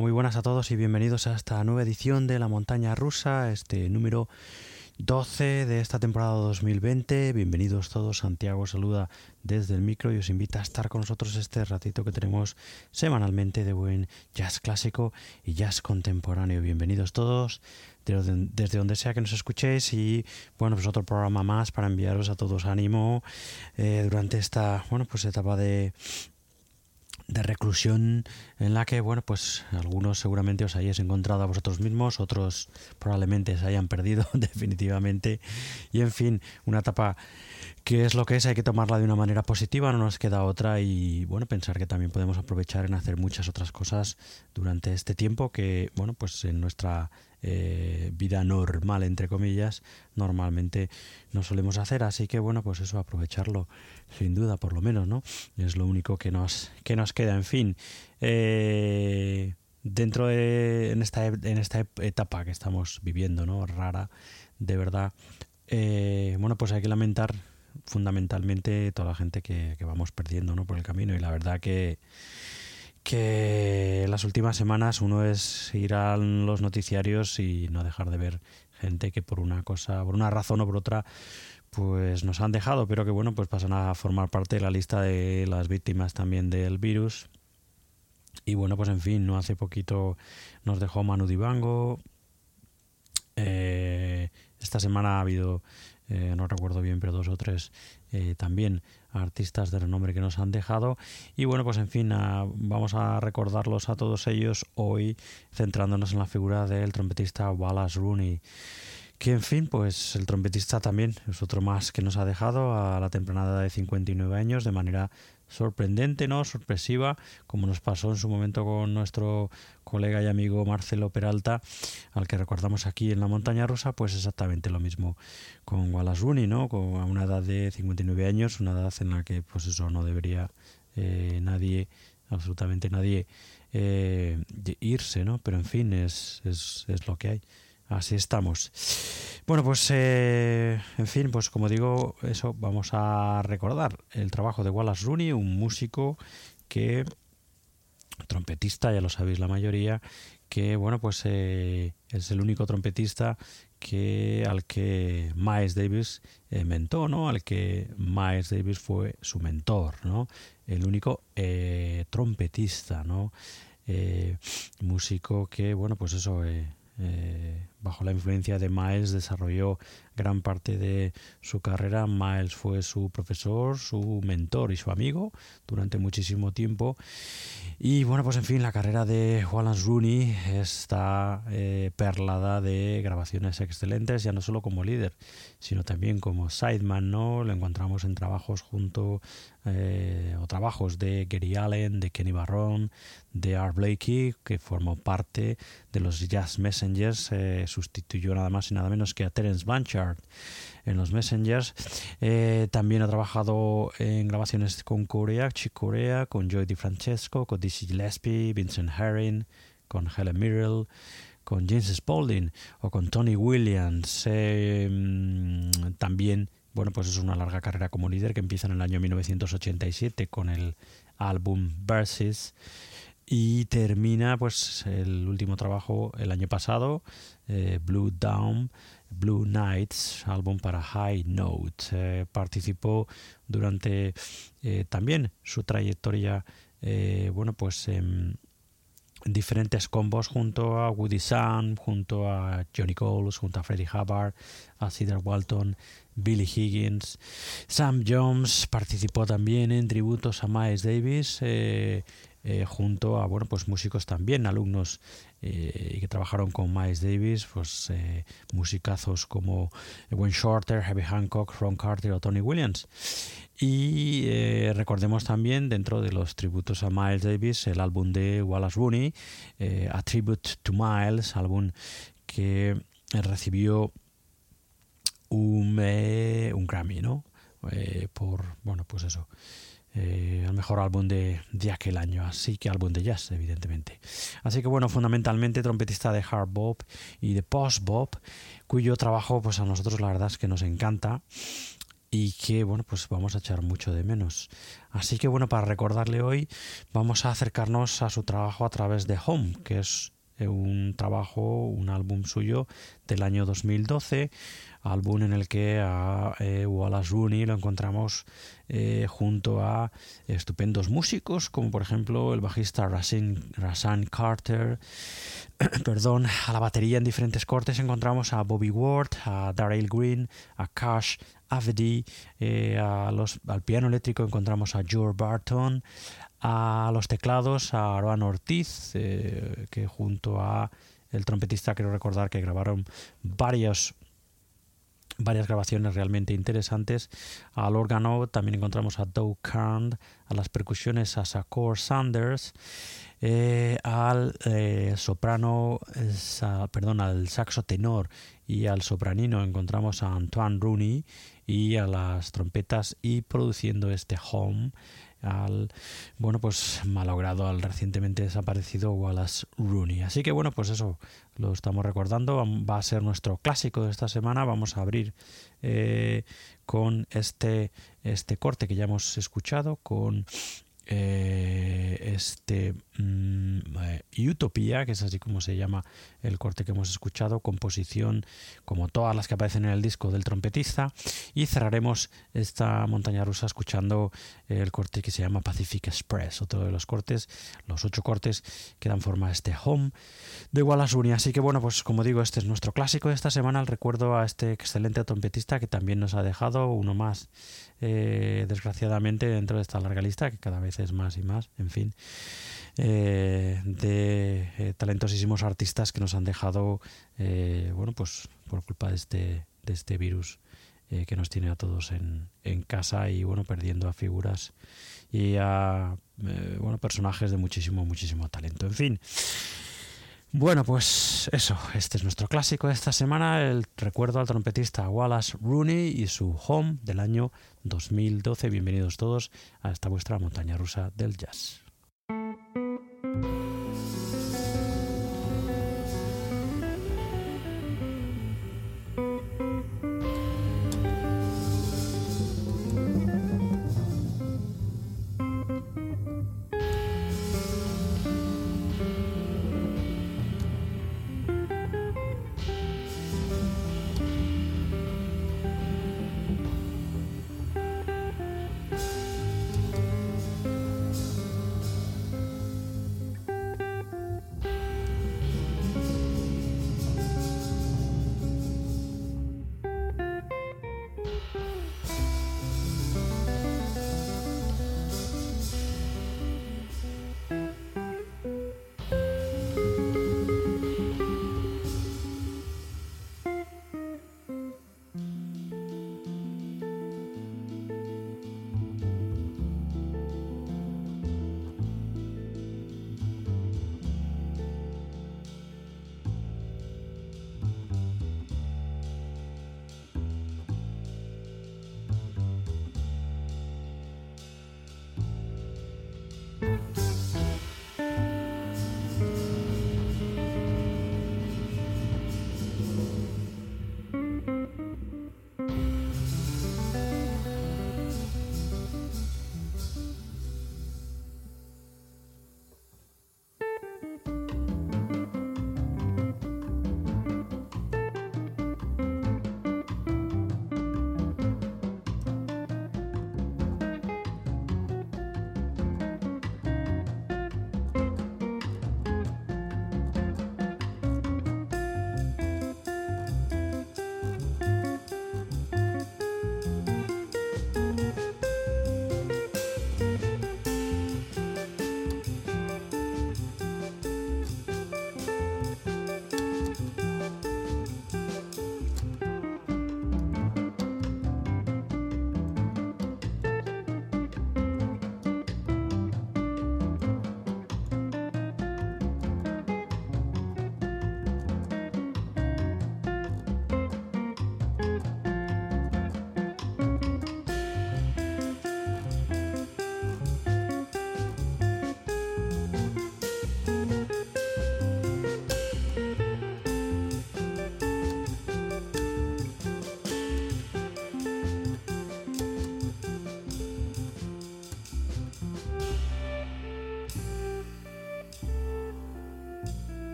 Muy buenas a todos y bienvenidos a esta nueva edición de La Montaña Rusa, este número 12 de esta temporada 2020. Bienvenidos todos. Santiago saluda desde el micro y os invita a estar con nosotros este ratito que tenemos semanalmente de buen jazz clásico y jazz contemporáneo. Bienvenidos todos desde donde sea que nos escuchéis y bueno pues otro programa más para enviaros a todos ánimo eh, durante esta bueno pues etapa de de reclusión en la que, bueno, pues algunos seguramente os hayáis encontrado a vosotros mismos, otros probablemente se hayan perdido definitivamente. Y en fin, una etapa que es lo que es, hay que tomarla de una manera positiva, no nos queda otra y, bueno, pensar que también podemos aprovechar en hacer muchas otras cosas durante este tiempo que, bueno, pues en nuestra eh, vida normal, entre comillas, normalmente no solemos hacer. Así que bueno, pues eso, aprovecharlo, sin duda, por lo menos, ¿no? Es lo único que nos, que nos queda. En fin, eh, dentro de en esta, en esta etapa que estamos viviendo, ¿no? Rara, de verdad. Eh, bueno, pues hay que lamentar fundamentalmente toda la gente que, vamos perdiendo ¿no? por el camino y la verdad que que las últimas semanas uno es ir a los noticiarios y no dejar de ver gente que por una cosa, por una razón o por otra, pues nos han dejado, pero que bueno, pues pasan a formar parte de la lista de las víctimas también del virus. Y bueno, pues en fin, no hace poquito nos dejó Manu Dibango. Eh, esta semana ha habido, eh, no recuerdo bien, pero dos o tres eh, también artistas de renombre que nos han dejado. Y bueno, pues en fin, vamos a recordarlos a todos ellos hoy, centrándonos en la figura del trompetista Wallace Rooney. Que en fin, pues el trompetista también es otro más que nos ha dejado a la temprana de 59 años de manera sorprendente, ¿no? Sorpresiva, como nos pasó en su momento con nuestro colega y amigo Marcelo Peralta, al que recordamos aquí en la montaña rusa, pues exactamente lo mismo con Wallace Rooney, ¿no? Con a una edad de 59 años, una edad en la que pues eso no debería eh, nadie, absolutamente nadie eh, irse, ¿no? Pero en fin, es, es, es lo que hay. Así estamos. Bueno, pues eh, en fin, pues como digo, eso vamos a recordar el trabajo de Wallace Rooney, un músico que trompetista, ya lo sabéis la mayoría, que bueno, pues eh, es el único trompetista que al que Miles Davis eh, mentó, ¿no? Al que Miles Davis fue su mentor, ¿no? El único trompetista, ¿no? músico que, bueno, pues eso eh, bajo la influencia de Miles desarrolló gran parte de su carrera. Miles fue su profesor, su mentor y su amigo durante muchísimo tiempo. Y bueno, pues en fin, la carrera de Wallace Rooney está eh, perlada de grabaciones excelentes, ya no solo como líder, sino también como sideman, ¿no? Lo encontramos en trabajos junto eh, o trabajos de Gary Allen, de Kenny Barron, de Art Blakey, que formó parte de los Jazz Messengers, eh, sustituyó nada más y nada menos que a Terence Blanchard en los Messengers. Eh, también ha trabajado en grabaciones con Corea, Chick Corea, con Joy DiFrancesco, con Dizzy Gillespie, Vincent Herring, con Helen Mirrell, con James Spaulding o con Tony Williams. Mm, también, bueno, pues es una larga carrera como líder que empieza en el año 1987 con el álbum Versus y termina pues el último trabajo el año pasado, eh, Blue Down, Blue Nights, álbum para High Note. Eh, participó durante eh, también su trayectoria, bueno, pues en diferentes combos junto a Woody Sam, junto a Johnny Coles, junto a Freddie Hubbard, a Cedar Walton, Billy Higgins. Sam Jones participó también en tributos a Miles Davis eh, junto a bueno pues músicos también alumnos eh, que trabajaron con Miles Davis pues eh, musicazos como Wayne Shorter, Heavy Hancock, Ron Carter o Tony Williams y recordemos también dentro de los tributos a Miles Davis el álbum de Wallace Rooney A Tribute to Miles álbum que recibió un, un Grammy no por bueno pues eso eh, el mejor álbum de, de, aquel año, así que álbum de jazz, evidentemente. Así que bueno, fundamentalmente trompetista de hard bop y de post bop, cuyo trabajo pues a nosotros la verdad es que nos encanta y que bueno pues vamos a echar mucho de menos así que bueno para recordarle hoy vamos a acercarnos a su trabajo a través de Home que es eh, un trabajo un álbum suyo del año 2012 álbum en el que a eh, Wallace Rooney lo encontramos eh, junto a estupendos músicos como por ejemplo el bajista Rasan Carter. Perdón, a la batería en diferentes cortes encontramos a Bobby Ward, a Daryl Green, a Cash Avedi, eh, a los, al piano eléctrico encontramos a George Barton, a los teclados a Aaron Ortiz, que junto a el trompetista quiero recordar que grabaron varios varias grabaciones realmente interesantes. Al órgano también encontramos a Doug Carn, a las percusiones a Sakor Sanders, eh, al eh, soprano, perdón, al saxo tenor y al sopranino encontramos a Antoine Rooney y a las trompetas y produciendo este home al bueno pues malogrado al recientemente desaparecido Wallace Rooney. Así que bueno pues eso lo estamos recordando. Va a ser nuestro clásico de esta semana. Vamos a abrir eh, con este este corte que ya hemos escuchado con eh, este mm, Utopía, que es así como se llama el corte que hemos escuchado, composición como todas las que aparecen en el disco del trompetista, y cerraremos esta montaña rusa escuchando el corte que se llama Pacific Express, otro de los cortes, los ocho cortes que dan forma a este home de Wallace. Así que bueno, pues como digo, este es nuestro clásico de esta semana, el recuerdo a este excelente trompetista que también nos ha dejado uno más eh, desgraciadamente dentro de esta larga lista, que cada vez es más y más, en fin, eh, de eh, talentosísimos artistas que nos han dejado, bueno, pues por culpa de este, de este virus que nos tiene a todos en, en, casa y, bueno, perdiendo a figuras y a, bueno, personajes de muchísimo, muchísimo talento. En fin. Bueno, pues eso, este es nuestro clásico de esta semana, el recuerdo al trompetista Wallace Rooney y su Home del año 2012. Bienvenidos todos a esta vuestra montaña rusa del jazz. thank you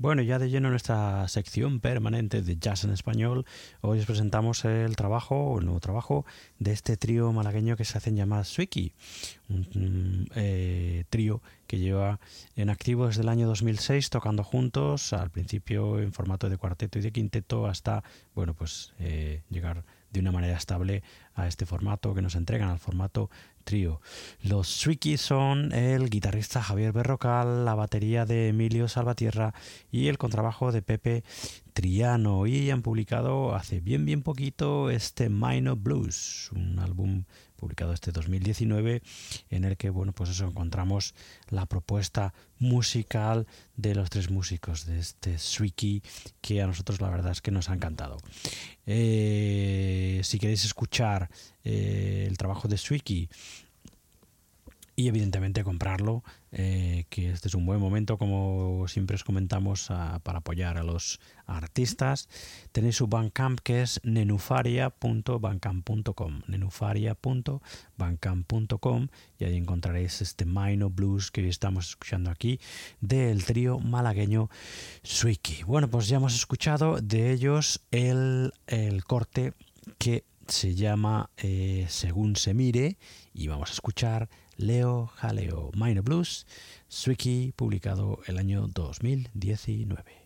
Bueno, ya de lleno en nuestra sección permanente de jazz en español, hoy os presentamos el trabajo, el nuevo trabajo de este trío malagueño que se hacen llamar Swiki, un eh, trío que lleva en activo desde el año 2006 tocando juntos, al principio en formato de cuarteto y de quinteto, hasta bueno pues eh, llegar de una manera estable a este formato que nos entregan, al formato trío. Los Swiki son el guitarrista Javier Berrocal, la batería de Emilio Salvatierra y el contrabajo de Pepe Triano. Y han publicado hace bien, bien poquito este Minor Blues, un álbum publicado este 2019, en el que bueno, pues eso encontramos la propuesta musical de los tres músicos de este Swiki, que a nosotros la verdad es que nos ha encantado. Eh, si queréis escuchar eh, el trabajo de Swiki y evidentemente comprarlo, eh, que este es un buen momento, como siempre os comentamos, para apoyar a los artistas. Tenéis su Bandcamp que es nenufaria.bandcamp.com, nenufaria.bandcamp.com y ahí encontraréis este Mino Blues que estamos escuchando aquí del trío malagueño Swiki. Bueno, pues ya hemos escuchado de ellos el, el corte que se llama eh, Según se mire y vamos a escuchar Leo Jaleo, Minor Blues, Swiki, publicado el año 2019.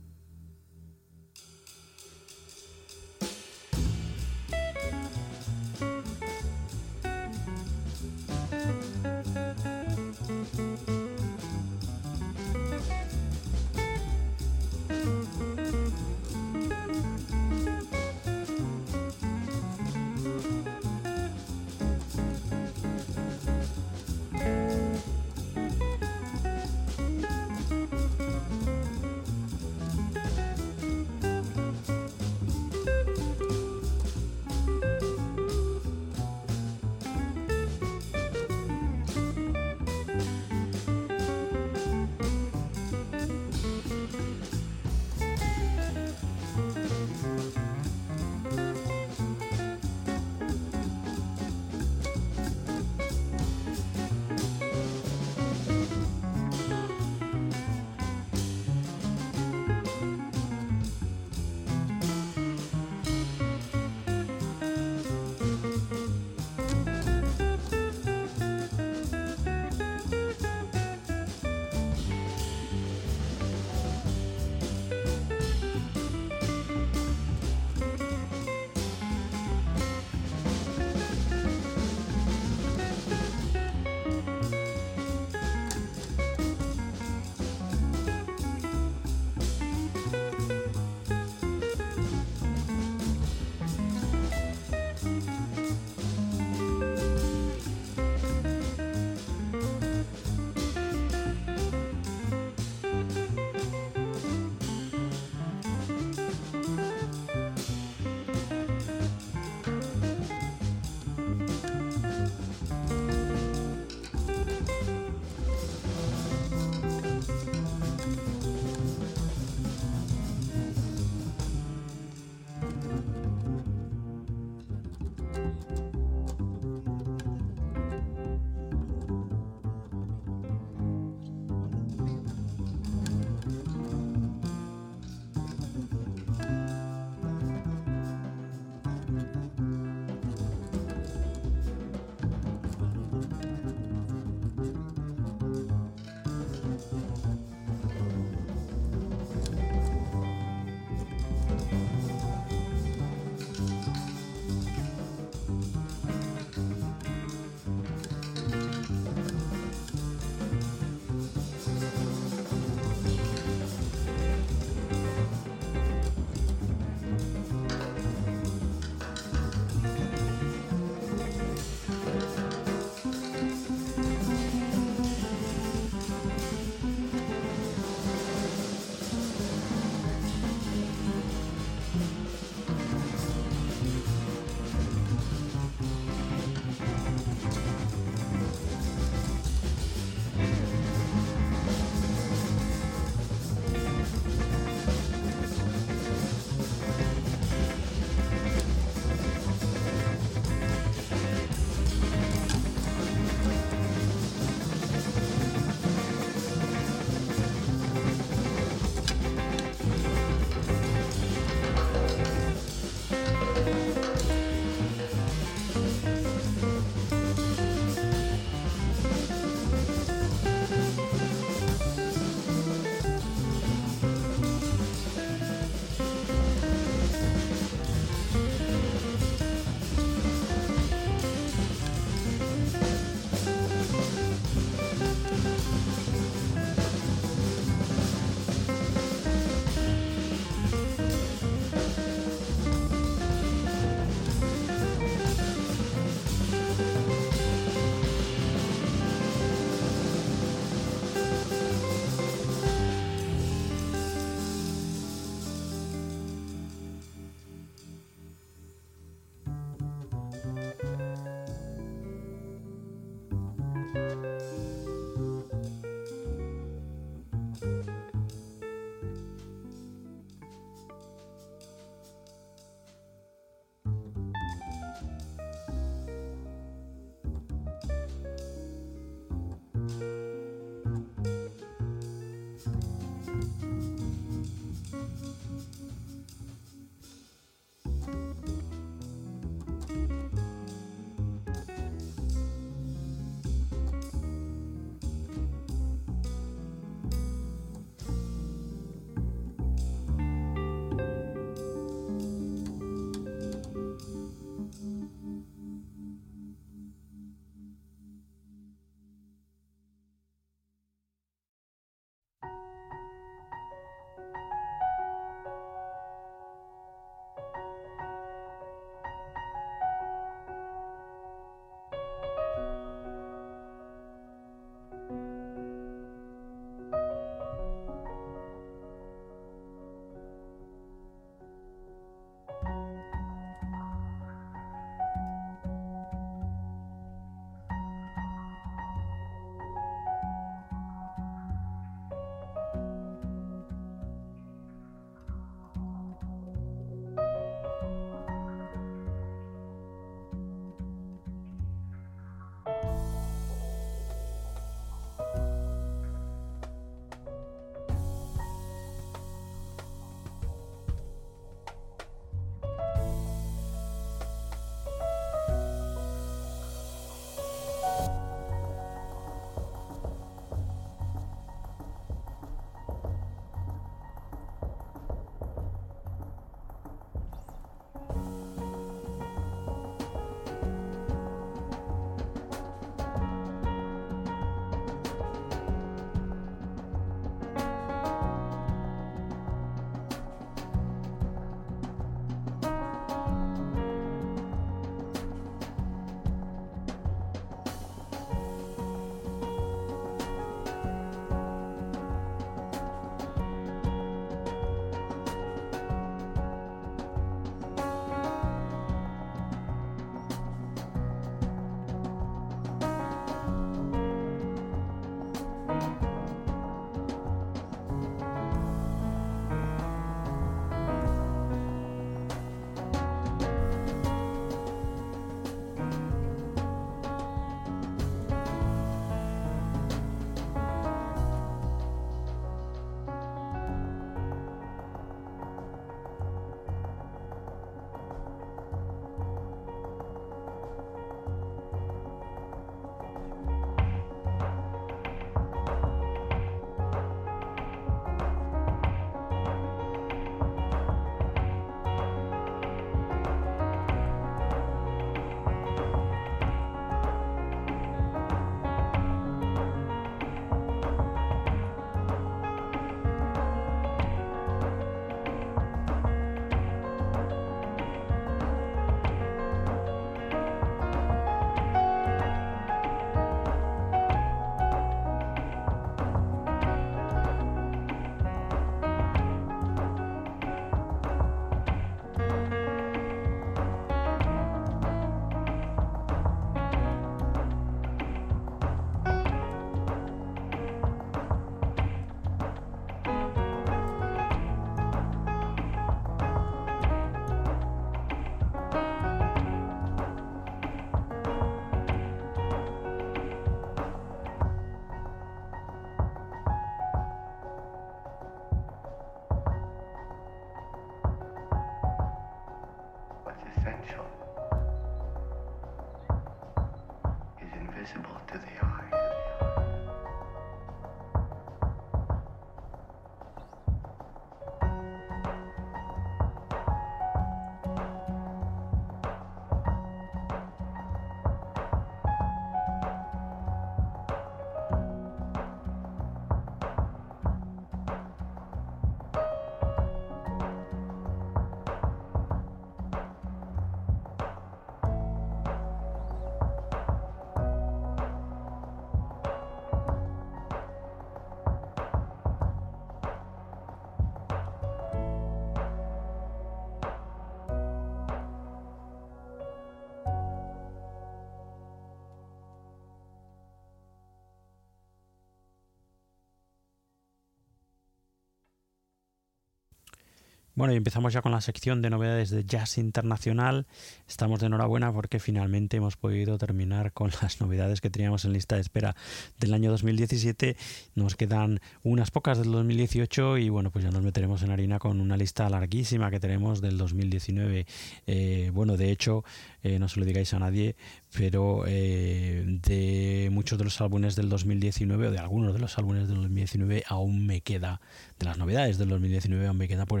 Bueno, y empezamos ya con la sección de novedades de Jazz Internacional. Estamos de enhorabuena porque finalmente hemos podido terminar con las novedades que teníamos en lista de espera del año 2017. Nos quedan unas pocas del 2018 y bueno, pues ya nos meteremos en harina con una lista larguísima que tenemos del 2019. Eh, bueno, de hecho, eh, no se lo digáis a nadie, pero eh, de muchos de los álbumes del 2019 o de algunos de los álbumes del 2019 aún me queda, de las novedades del 2019 aún me queda por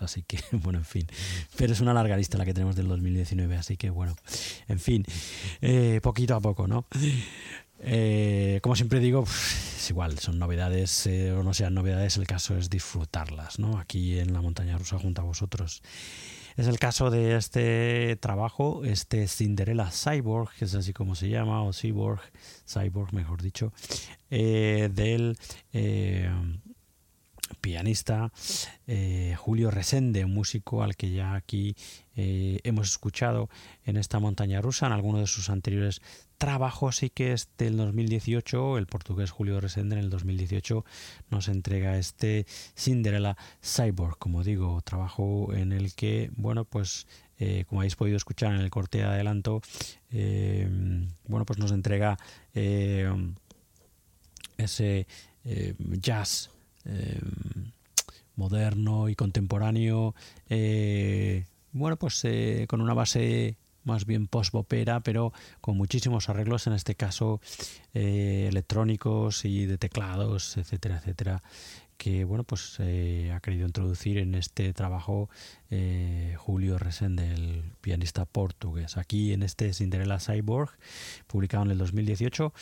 así que bueno, en fin, pero es una larga lista la que tenemos del 2019, así que bueno, en fin, eh, poquito a poco, ¿no? Eh, como siempre digo, es igual, son novedades o no sean novedades, el caso es disfrutarlas, ¿no? Aquí en la montaña rusa junto a vosotros. Es el caso de este trabajo, este Cinderella Cyborg, que es así como se llama, o Cyborg, Cyborg mejor dicho, eh, del eh, pianista eh, Julio Resende, un músico al que ya aquí eh, hemos escuchado en esta montaña rusa, en alguno de sus anteriores trabajos, y que es del 2018, el portugués Julio Resende en el 2018 nos entrega este Cinderella Cyborg, como digo, trabajo en el que, bueno, pues eh, como habéis podido escuchar en el corte de adelanto, bueno, pues nos entrega ese jazz Em, moderno y contemporáneo, eh, bueno, pues eh, con una base más bien post-bopera, pero con muchísimos arreglos, en este caso eh, electrónicos y de teclados, etcétera, etcétera, que bueno pues eh, ha querido introducir en este trabajo eh, Julio Resende, el pianista portugués. Aquí en este Cinderella Cyborg, publicado en el 2018,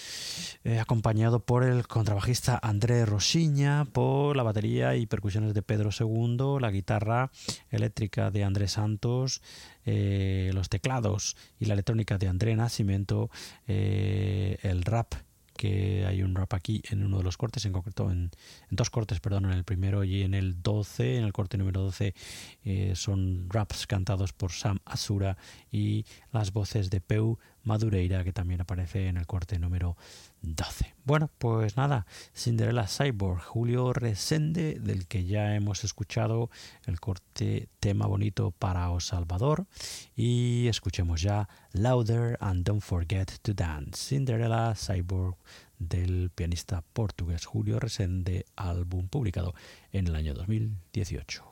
eh, acompañado por el contrabajista André Rosiña, por la batería y percusiones de Pedro II, la guitarra eléctrica de André Santos, los teclados y la electrónica de André Nascimento, el rap que hay un rap aquí en uno de los cortes, en concreto en, dos cortes, perdón, en el primero y en el 12, en el corte número 12 eh, son raps cantados por Sam Asura y las voces de Peu Madureira que también aparece en el corte número 12. Bueno, pues nada, Cinderella Cyborg, Julio Resende, del que ya hemos escuchado el corte tema bonito para O Salvador y escuchemos ya Louder and Don't Forget to Dance, Cinderella Cyborg del pianista portugués Julio Resende, álbum publicado en el año 2018.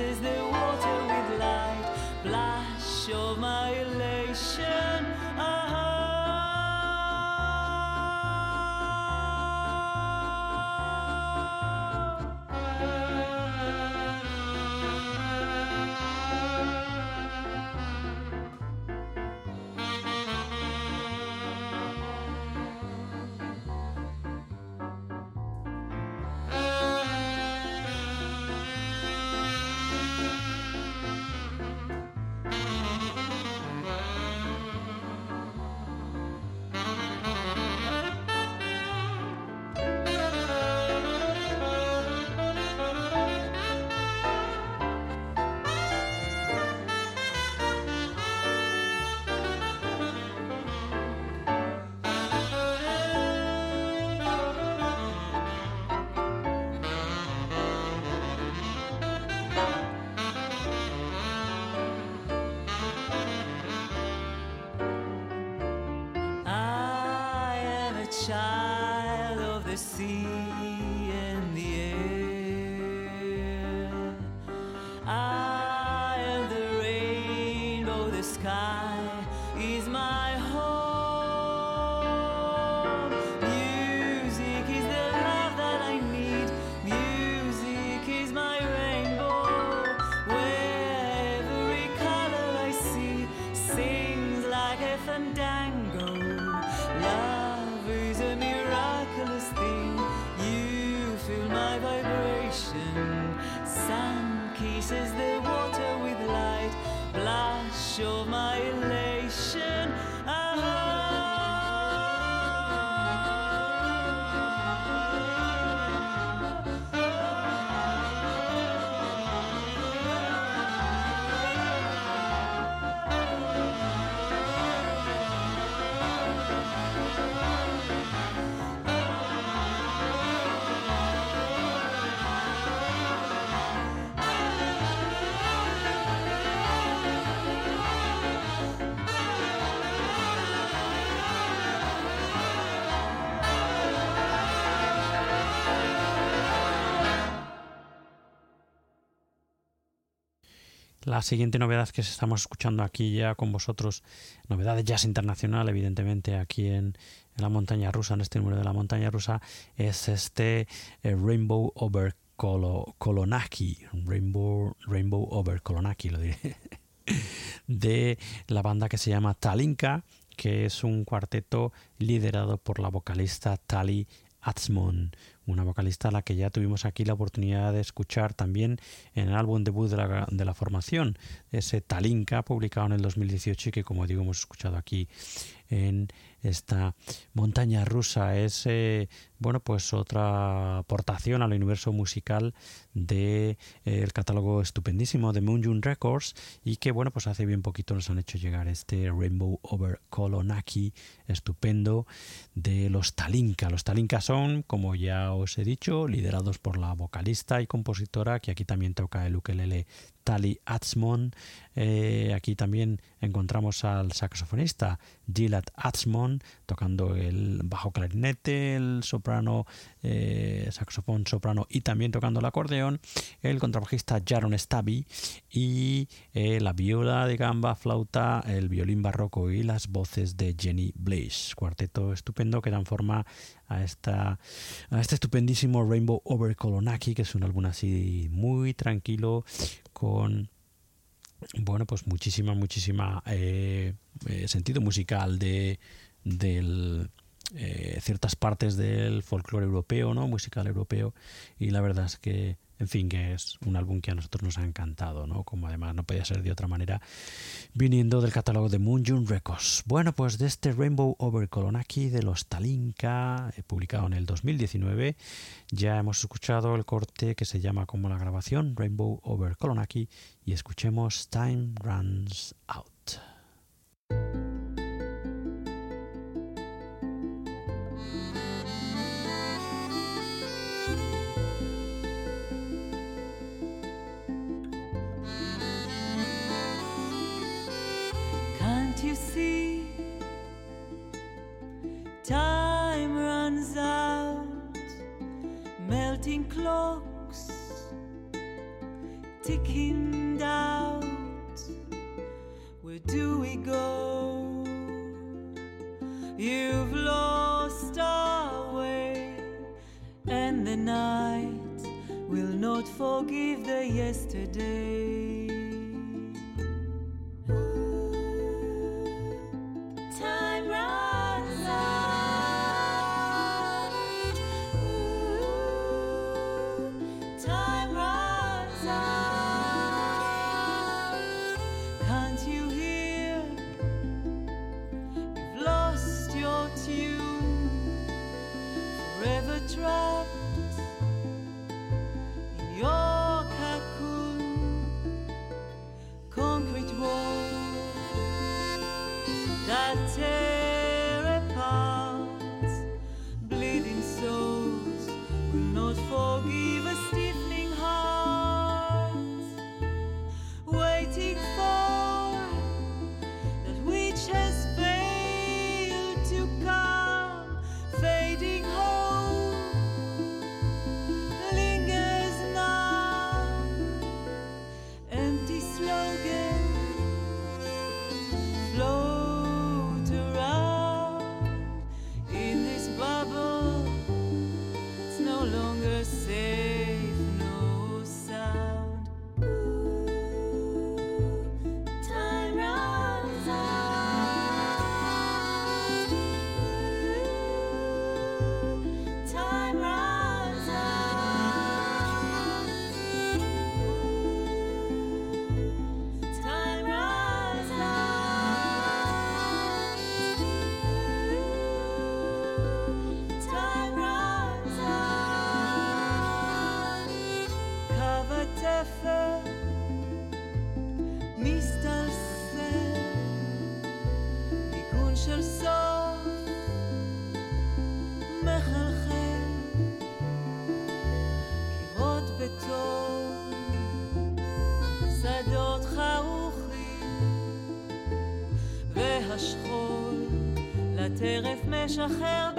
splashes the water with light, blush of my. La siguiente novedad que estamos escuchando aquí ya con vosotros, novedad de jazz internacional, evidentemente aquí en, la montaña rusa, en este número de la montaña rusa, es este eh, Rainbow Over Kolonaki, Rainbow, Rainbow Over Kolonaki, lo diré, de la banda que se llama Talinka, que es un cuarteto liderado por la vocalista Tali Atzmon, una vocalista a la que ya tuvimos aquí la oportunidad de escuchar también en el álbum debut de la, de la formación, ese Talinka, publicado en el 2018 y que como digo hemos escuchado aquí en esta montaña rusa. Es eh, bueno pues otra aportación al universo musical de eh, catálogo estupendísimo de Moonjun Records y que bueno pues hace bien poquito nos han hecho llegar este Rainbow Over Kolonaki estupendo de los Talinka. Los Talinka son, como ya os he dicho, liderados por la vocalista y compositora que aquí también toca el ukelele Tali Atzmon. Eh, aquí también encontramos al saxofonista Gilad Atzmon tocando el bajo clarinete, el soprano, eh, saxofón soprano y también tocando el acordeón, el contrabajista Jaron Stabi y eh, la viola de gamba, flauta, el violín barroco y las voces de Jenny Blaze. Cuarteto estupendo que dan forma a, esta, este estupendísimo Rainbow Over Kolonaki, que es un álbum así muy tranquilo con bueno pues muchísima muchísima eh, eh, sentido musical de del eh, ciertas partes del folclore europeo no musical europeo y la verdad es que en fin, que es un álbum que a nosotros nos ha encantado, ¿no? Como además no podía ser de otra manera, viniendo del catálogo de Moonjun Records. Bueno, pues de este Rainbow Over Kolonaki de los Talinka, eh, publicado en el 2019, ya hemos escuchado el corte que se llama como la grabación Rainbow Over Kolonaki y escuchemos Time Runs Out. Melting clocks ticking down. Where do we go? You've lost our way, and the night will not forgive the yesterday. לשחרר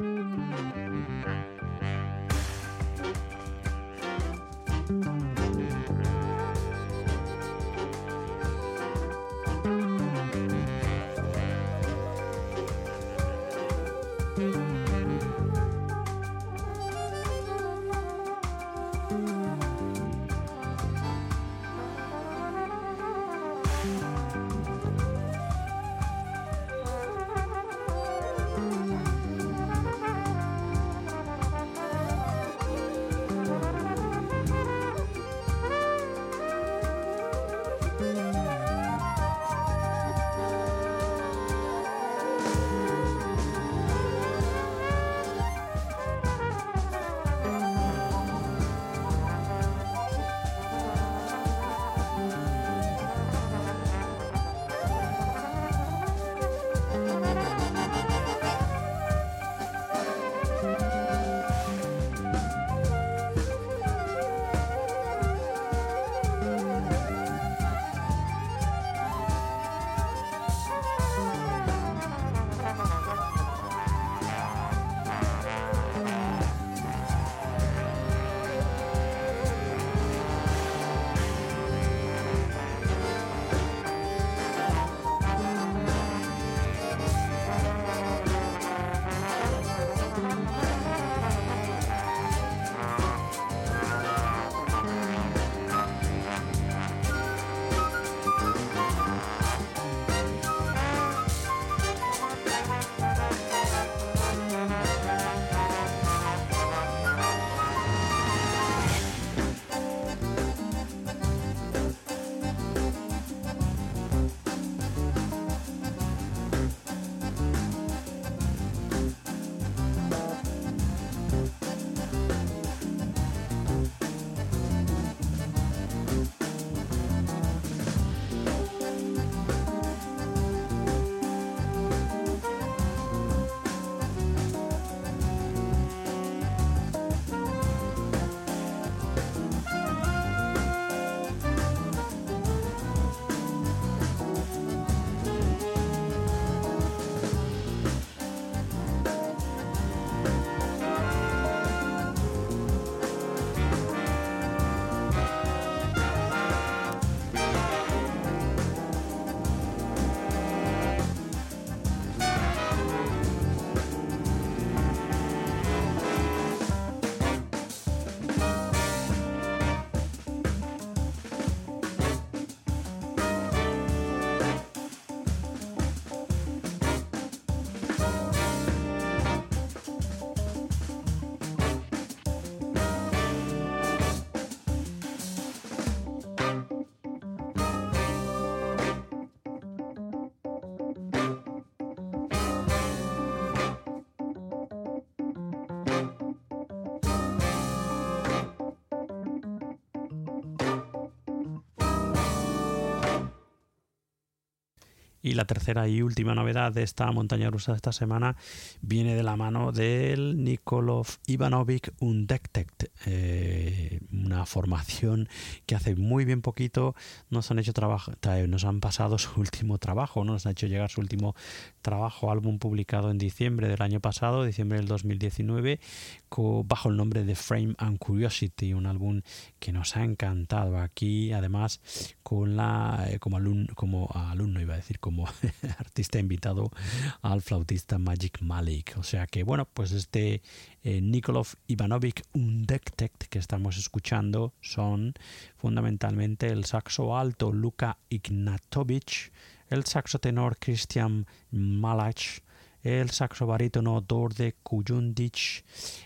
thank you Y la tercera y última novedad de esta montaña rusa de esta semana viene de la mano del Nikolov Ivanovic una formación que hace muy bien poquito nos han hecho trabajo, nos han pasado su último trabajo, nos han hecho llegar su último trabajo, álbum publicado en diciembre del año pasado, diciembre del 2019, bajo el nombre de Frame and Curiosity, un álbum que nos ha encantado aquí, además con la eh, como alumno, como alumno iba a decir, como artista invitado al flautista Magic Malik. O sea que bueno, pues este eh, Nikolov Ivanovic Undetect que estamos escuchando son fundamentalmente el saxo alto Luka Ignatovich, el saxo tenor Christian Malach, el saxo barítono Dorde Kujundich,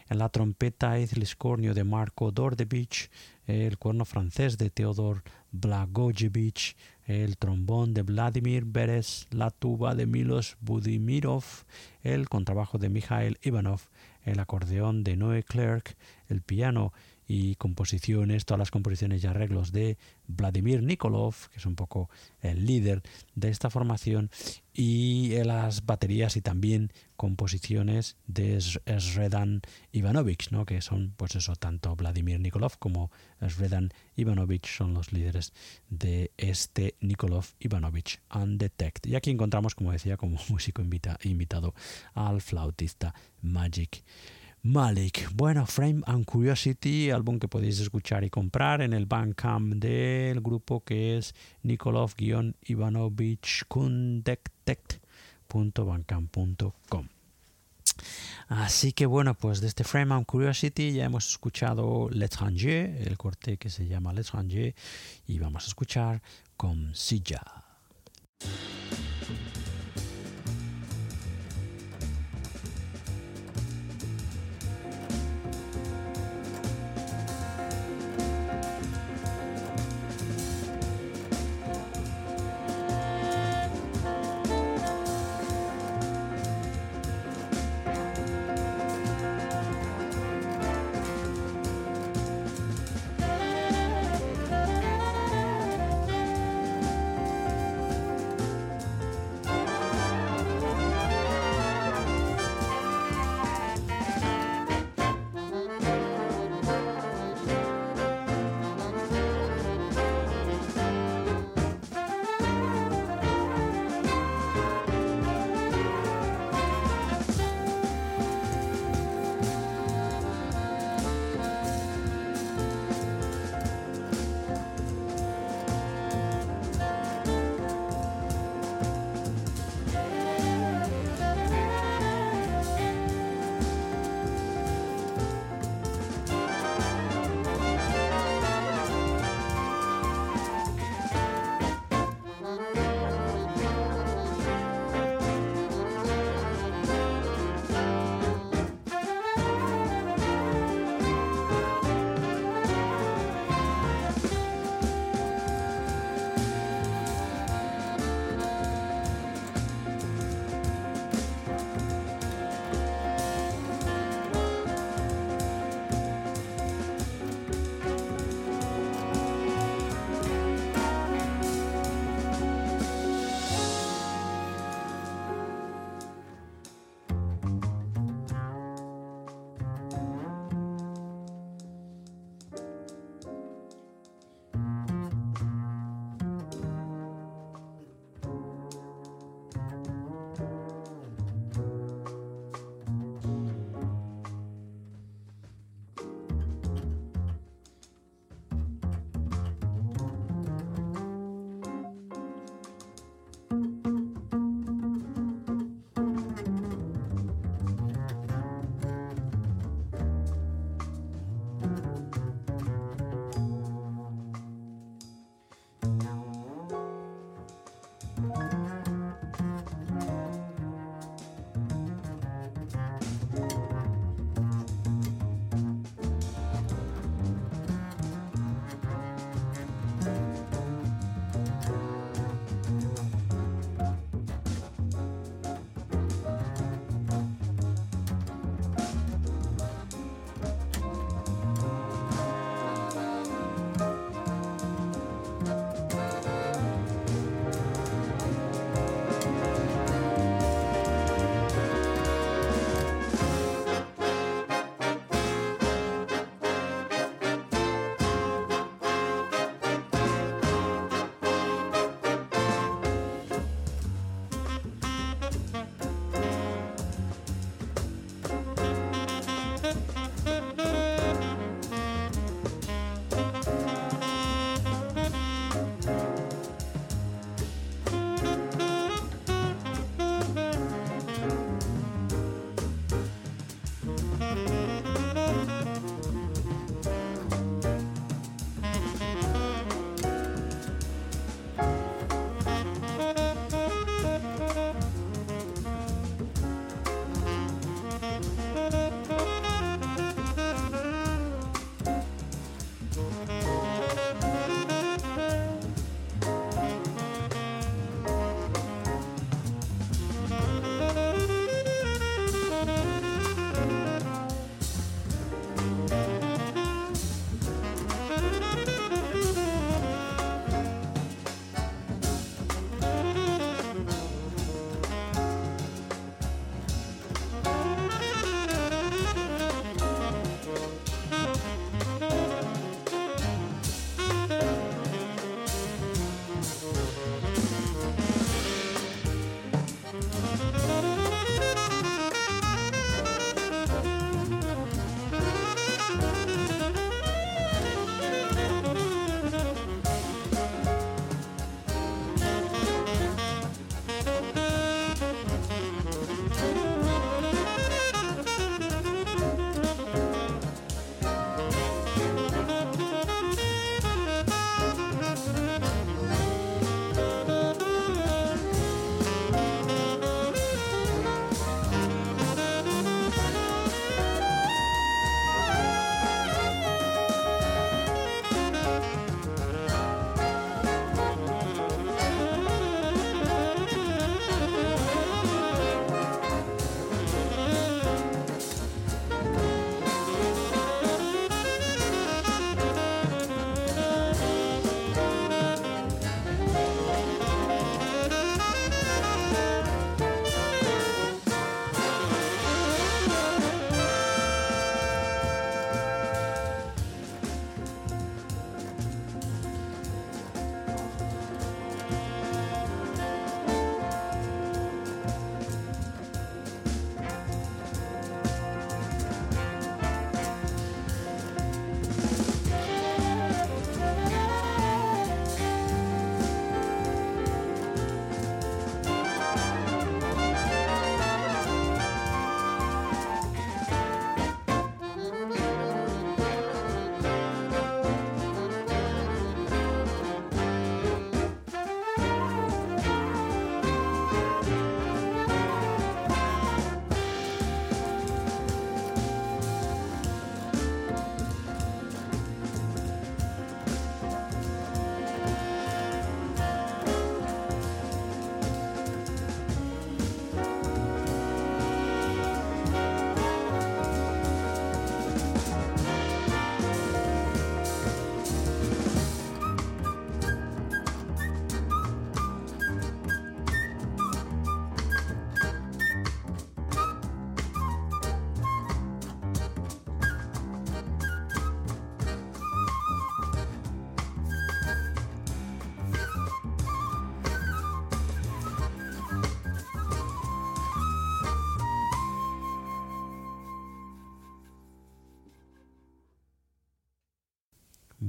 la trompeta Cornio de Marco Dordevich, el cuerno francés de Teodor Blagojevich, el trombón de Vladimir Beres, la tuba de Milos Budimirov, el contrabajo de Mikhail Ivanov, el acordeón de Noé Clerc, el piano y composiciones, todas las composiciones y arreglos de Vladimir Nikolov, que es un poco el líder de esta formación, y las baterías y también composiciones de Sredan Ivanovich, ¿no? que son, pues eso, tanto Vladimir Nikolov como Sredan Ivanovich son los líderes de este Nikolov Ivanovich Undetect. Y aquí encontramos, como decía, como músico invitado al flautista Magic Malik. Bueno, Frame and Curiosity, álbum que podéis escuchar y comprar en el Bandcamp del grupo que es Nikolov-Ivanovich-Kundetect.bandcamp.com. Así que bueno, pues de este Frame and Curiosity ya hemos escuchado L'étranger, el corte que se llama L'étranger, y vamos a escuchar con Silla.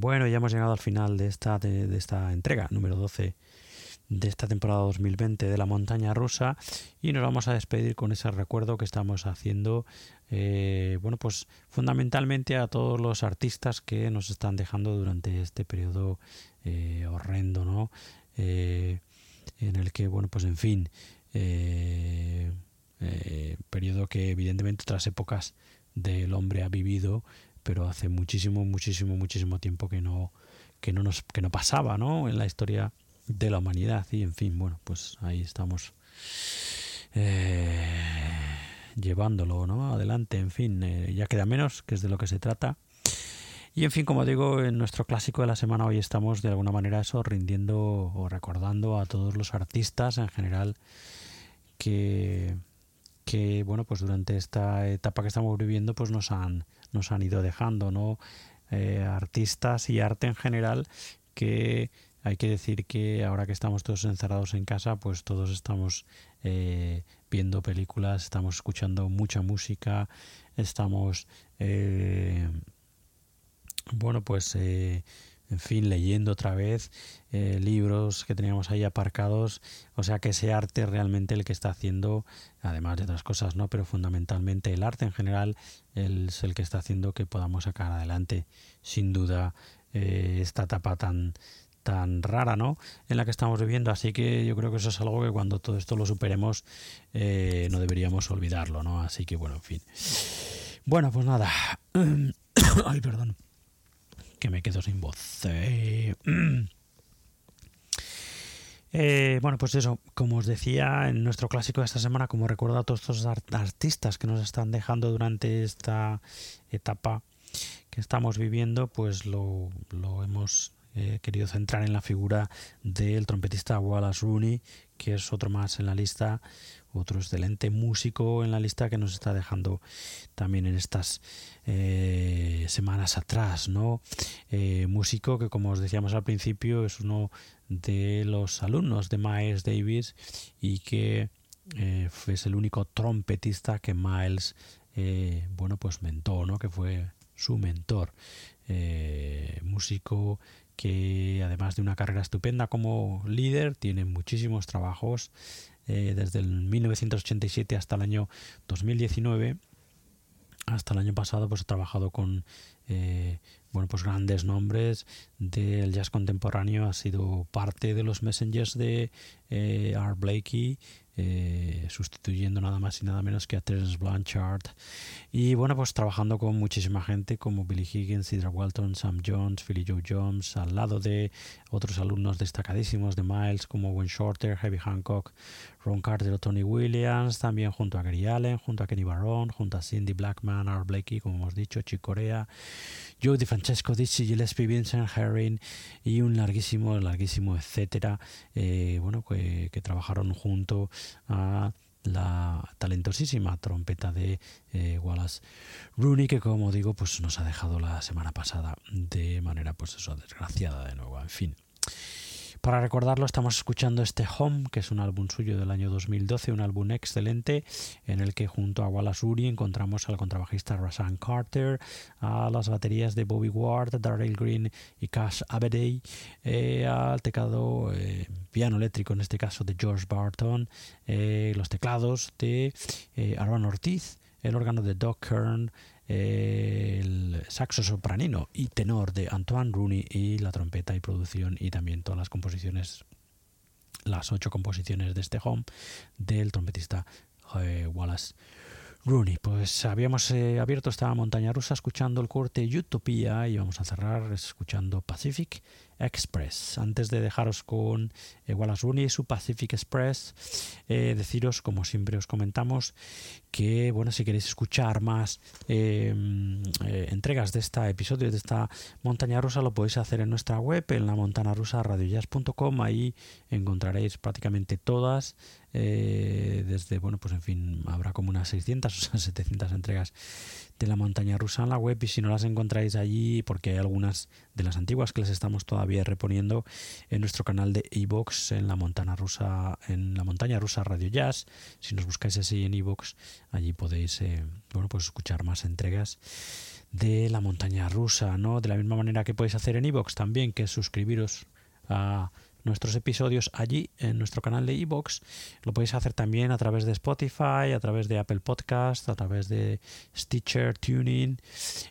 Bueno, ya hemos llegado al final de esta, de, esta entrega número 12 de esta temporada 2020 de la montaña rusa. Y nos vamos a despedir con ese recuerdo que estamos haciendo eh, bueno pues fundamentalmente a todos los artistas que nos están dejando durante este periodo eh, horrendo no eh, en el que bueno pues en fin periodo que evidentemente otras épocas del hombre ha vivido pero hace muchísimo muchísimo muchísimo tiempo que no que no nos que no pasaba no en la historia de la humanidad. Y en fin bueno pues ahí estamos eh, llevándolo ¿no? adelante en fin eh, ya queda menos que es de lo que se trata. Y en fin como digo en nuestro clásico de la semana hoy estamos de alguna manera eso rindiendo o recordando a todos los artistas en general que que bueno pues durante esta etapa que estamos viviendo pues nos han nos han ido dejando no eh, artistas y arte en general que hay que decir que ahora que estamos todos encerrados en casa, pues todos estamos eh, viendo películas, estamos escuchando mucha música, estamos, eh, bueno, pues, en fin, leyendo otra vez libros que teníamos ahí aparcados. O sea que ese arte realmente el que está haciendo, además de otras cosas, ¿no? Pero fundamentalmente el arte en general es el que está haciendo que podamos sacar adelante, sin duda, esta etapa tan tan rara, ¿no? En la que estamos viviendo. Así que yo creo que eso es algo que cuando todo esto lo superemos eh, no deberíamos olvidarlo, ¿no? Así que bueno, en fin. Bueno, pues nada. Ay, perdón. Que me quedo sin voz. Eh, eh, bueno, pues eso, como os decía en nuestro clásico de esta semana, como recuerdo a todos estos artistas que nos están dejando durante esta etapa que estamos viviendo, pues lo, hemos he querido centrar en la figura del trompetista Wallace Rooney, que es otro más en la lista, otro excelente músico en la lista que nos está dejando también en estas eh, semanas atrás, ¿no? Eh, músico que, como os decíamos al principio, es uno de los alumnos de Miles Davis y que eh, fue el único trompetista que Miles, bueno, pues mentó, ¿no? Que fue su mentor. músico que además de una carrera estupenda como líder, tiene muchísimos trabajos eh, desde el 1987 hasta el año 2019. Hasta el año pasado pues ha trabajado con eh, bueno pues grandes nombres del jazz contemporáneo ha sido parte de los messengers de eh, Art Blakey eh, sustituyendo nada más y nada menos que a Terence Blanchard. Y bueno, pues trabajando con muchísima gente como Billy Higgins, Cedar Walton, Sam Jones, Philly Joe Jones, al lado de otros alumnos destacadísimos de Miles como Wayne Shorter, Heavy Hancock, Ron Carter o Tony Williams, también junto a Gary Allen, junto a Kenny Barron, junto a Cindy Blackman, Art Blakey, como hemos dicho, Chick Corea, Joe Francesco, Dizzy, Gillespie, Vincent, Herring y un larguísimo, larguísimo etcétera, eh, bueno, que, que trabajaron junto a la talentosísima trompeta de eh, Wallace Rooney que como digo pues nos ha dejado la semana pasada de manera pues eso desgraciada de nuevo. En fin para recordarlo, estamos escuchando este Home, que es un álbum suyo del año 2012, un álbum excelente en el que junto a Wallace Uri encontramos al contrabajista Rasan Carter, a las baterías de Bobby Ward, Darrell Green y Cash Avedey, eh, al teclado eh, piano eléctrico, en este caso de George Barton, eh, los teclados de Aaron Ortiz, el órgano de Doc Kern, el saxo sopranino y tenor de Antoine Rooney y la trompeta y producción y también todas las composiciones, las ocho composiciones de este home del trompetista eh, Wallace Rooney. Pues habíamos eh, abierto esta montaña rusa escuchando el corte Utopía y vamos a cerrar escuchando Pacific Express. Antes de dejaros con eh, Wallace Rooney y su Pacific Express, deciros, como siempre os comentamos, que bueno, si queréis escuchar más em, eh, entregas de este episodio, de esta montaña rusa, lo podéis hacer en nuestra web, en la montana rusa radiojazz.com, ahí encontraréis prácticamente todas, eh, desde, bueno, pues en fin, habrá como unas 600 o 700 entregas de la montaña rusa en la web y si no las encontráis allí, porque hay algunas de las antiguas que les estamos todavía reponiendo en nuestro canal de iVoox en la montaña rusa, en la montaña rusa Radio Jazz. Si nos buscáis así en iVoox, allí podéis eh, bueno, pues escuchar más entregas de la montaña rusa, ¿no? De la misma manera que podéis hacer en iVoox también, que es suscribiros a nuestros episodios allí en nuestro canal de iVoox. Lo podéis hacer también a través de Spotify, a través de Apple Podcast, a través de Stitcher, Tuning,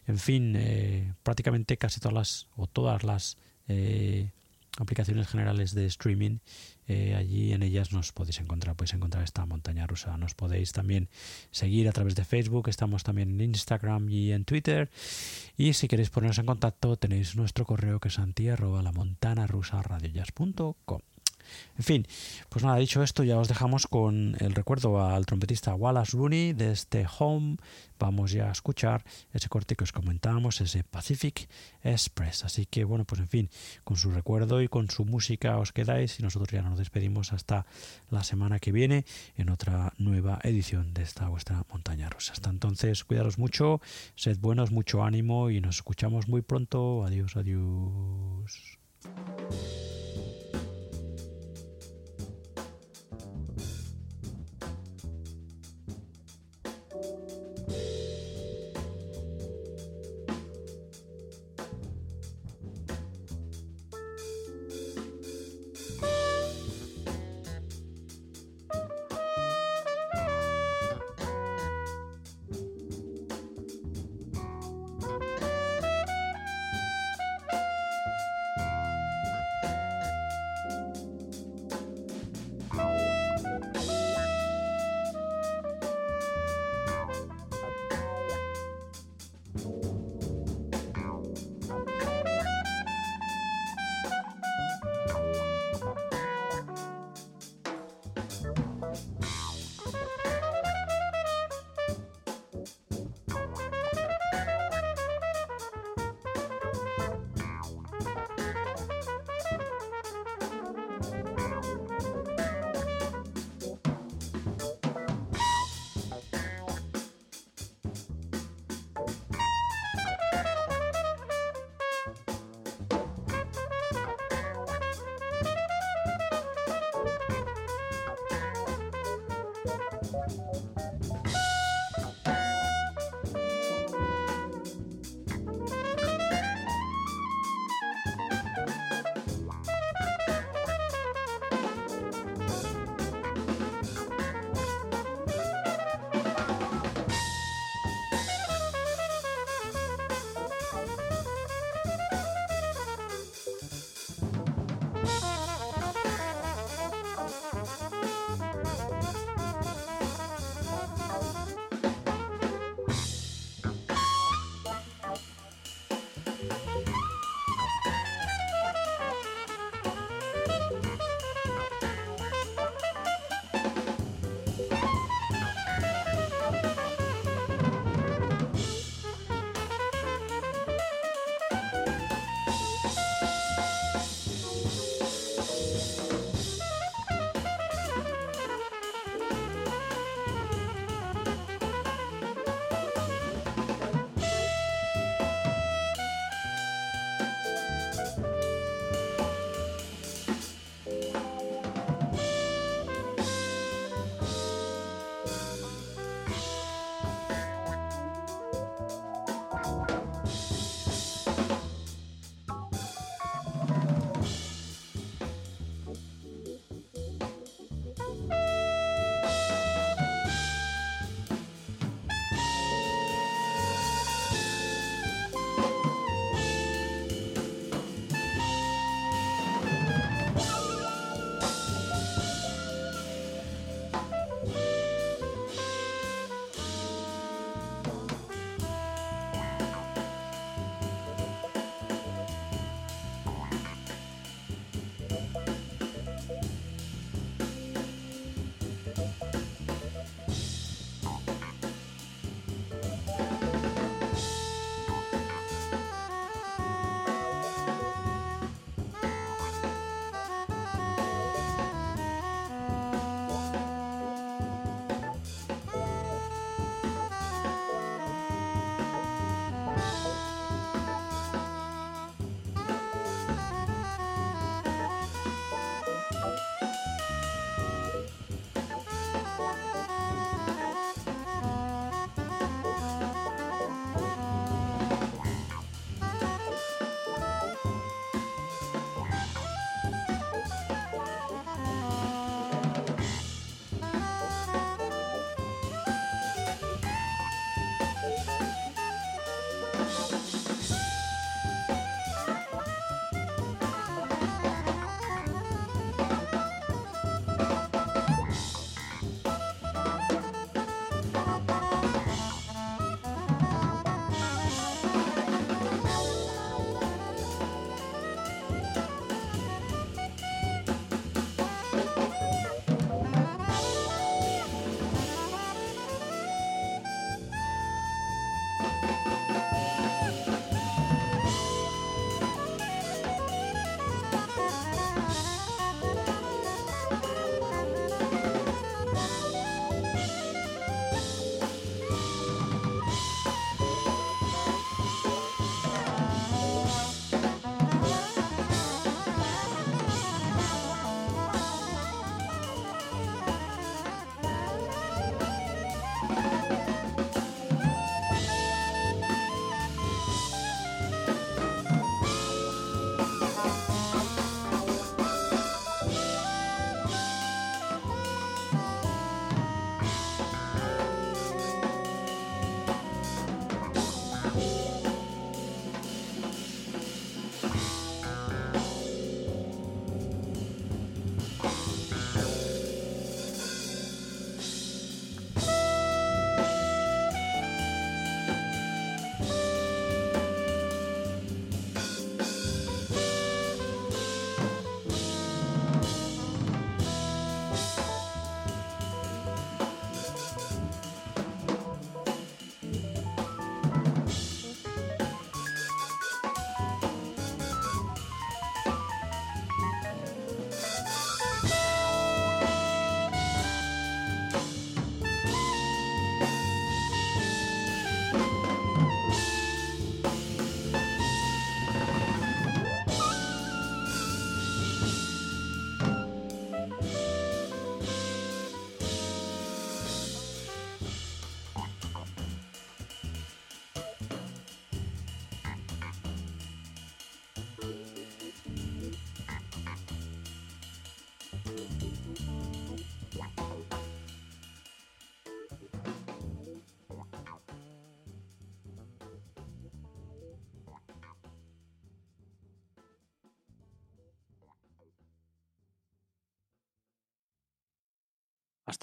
en fin, eh, prácticamente casi todas las o todas las eh, aplicaciones generales de streaming eh, allí en ellas nos podéis encontrar, podéis encontrar esta montaña rusa. Nos podéis también seguir a través de Facebook, estamos también en Instagram y en Twitter. Y si queréis ponernos en contacto, tenéis nuestro correo que es la montana rusa en fin, pues nada, dicho esto, ya os dejamos con el recuerdo al trompetista Wallace Rooney de este Home. Vamos ya a escuchar ese corte que os comentábamos, ese Pacific Express. Así que bueno, pues en fin, con su recuerdo y con su música os quedáis y nosotros ya nos despedimos hasta la semana que viene en otra nueva edición de esta vuestra montaña rusa. Hasta entonces, cuidaros mucho, sed buenos, mucho ánimo y nos escuchamos muy pronto. Adiós, adiós.